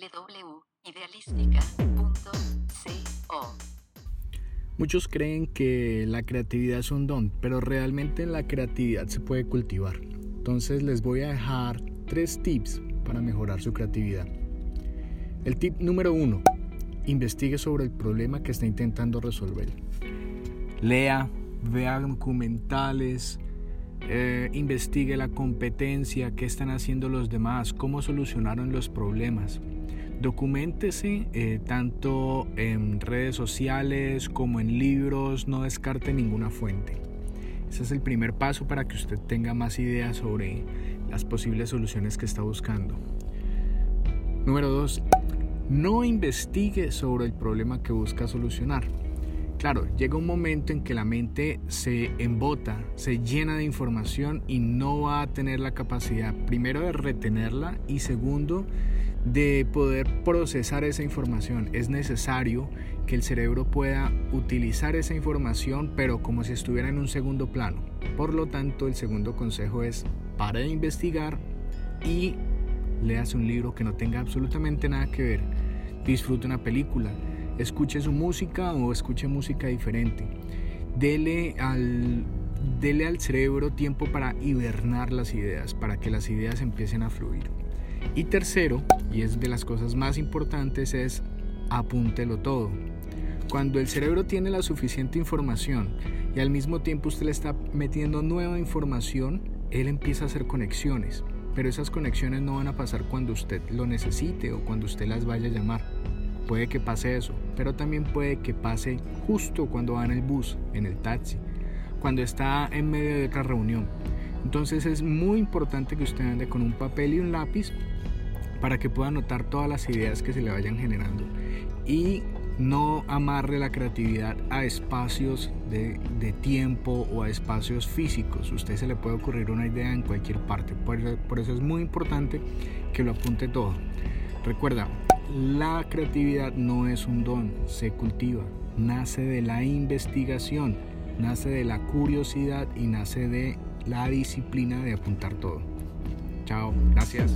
www.idealistica.co. Muchos creen que la creatividad es un don, pero realmente la creatividad se puede cultivar. Entonces les voy a dejar tres tips para mejorar su creatividad. El tip número uno, investigue sobre el problema que está intentando resolver. Lea, vea documentales, eh, investigue la competencia, qué están haciendo los demás, cómo solucionaron los problemas. Documentese eh, tanto en redes sociales como en libros, no descarte ninguna fuente. Ese es el primer paso para que usted tenga más ideas sobre las posibles soluciones que está buscando. Número 2. No investigue sobre el problema que busca solucionar. Claro, llega un momento en que la mente se embota, se llena de información y no va a tener la capacidad, primero, de retenerla y segundo, de poder procesar esa información. Es necesario que el cerebro pueda utilizar esa información, pero como si estuviera en un segundo plano. Por lo tanto, el segundo consejo es pare de investigar y leas un libro que no tenga absolutamente nada que ver. Disfrute una película escuche su música o escuche música diferente. Dele al, dele al cerebro tiempo para hibernar las ideas, para que las ideas empiecen a fluir. Y tercero, y es de las cosas más importantes, es apúntelo todo. Cuando el cerebro tiene la suficiente información y al mismo tiempo usted le está metiendo nueva información, él empieza a hacer conexiones. Pero esas conexiones no van a pasar cuando usted lo necesite o cuando usted las vaya a llamar puede que pase eso, pero también puede que pase justo cuando va en el bus, en el taxi, cuando está en medio de otra reunión. Entonces es muy importante que usted ande con un papel y un lápiz para que pueda anotar todas las ideas que se le vayan generando y no amarre la creatividad a espacios de, tiempo o a espacios físicos. Usted se le puede ocurrir una idea en cualquier parte. por eso es muy importante que lo apunte todo. Recuerda, la creatividad no es un don, se cultiva, nace de la investigación, nace de la curiosidad y nace de la disciplina de apuntar todo. Chao, gracias.